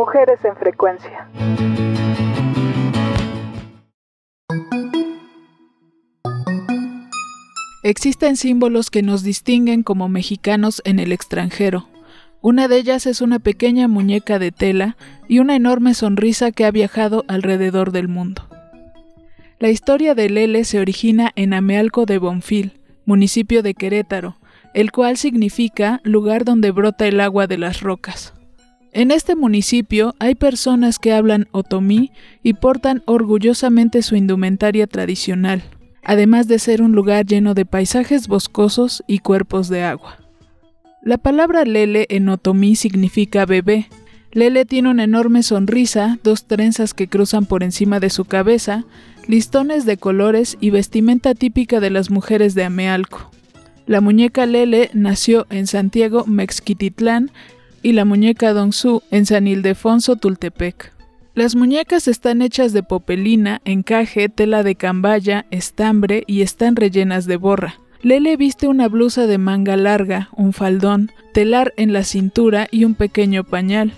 Mujeres en frecuencia. Existen símbolos que nos distinguen como mexicanos en el extranjero. Una de ellas es una pequeña muñeca de tela y una enorme sonrisa que ha viajado alrededor del mundo. La historia de Lele se origina en Amealco de Bonfil, municipio de Querétaro, el cual significa lugar donde brota el agua de las rocas. En este municipio hay personas que hablan otomí y portan orgullosamente su indumentaria tradicional, además de ser un lugar lleno de paisajes boscosos y cuerpos de agua. La palabra lele en otomí significa bebé. Lele tiene una enorme sonrisa, dos trenzas que cruzan por encima de su cabeza, listones de colores y vestimenta típica de las mujeres de Amealco. La muñeca Lele nació en Santiago, Mexquititlán, y la muñeca Su en San Ildefonso, Tultepec. Las muñecas están hechas de popelina, encaje, tela de cambaya, estambre y están rellenas de borra. Lele viste una blusa de manga larga, un faldón, telar en la cintura y un pequeño pañal.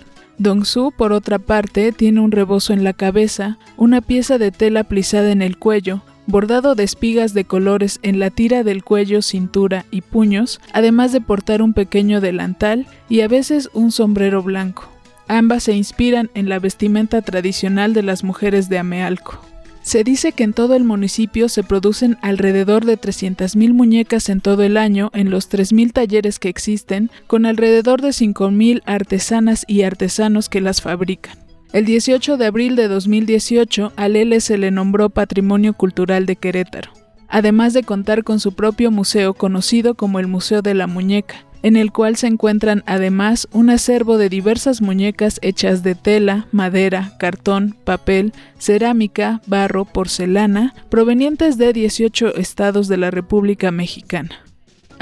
Su, por otra parte, tiene un rebozo en la cabeza, una pieza de tela plisada en el cuello, bordado de espigas de colores en la tira del cuello, cintura y puños, además de portar un pequeño delantal y a veces un sombrero blanco. Ambas se inspiran en la vestimenta tradicional de las mujeres de Amealco. Se dice que en todo el municipio se producen alrededor de 300.000 muñecas en todo el año en los 3.000 talleres que existen, con alrededor de 5.000 artesanas y artesanos que las fabrican. El 18 de abril de 2018, a Lele se le nombró Patrimonio Cultural de Querétaro, además de contar con su propio museo conocido como el Museo de la Muñeca, en el cual se encuentran además un acervo de diversas muñecas hechas de tela, madera, cartón, papel, cerámica, barro, porcelana, provenientes de 18 estados de la República Mexicana.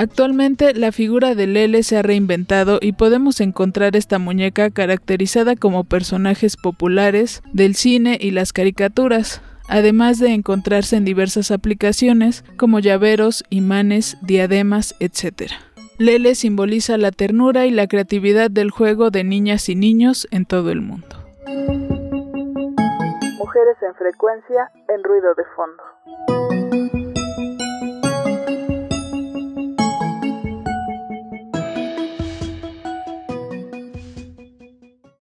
Actualmente la figura de Lele se ha reinventado y podemos encontrar esta muñeca caracterizada como personajes populares del cine y las caricaturas, además de encontrarse en diversas aplicaciones como llaveros, imanes, diademas, etc. Lele simboliza la ternura y la creatividad del juego de niñas y niños en todo el mundo. Mujeres en frecuencia en ruido de fondo.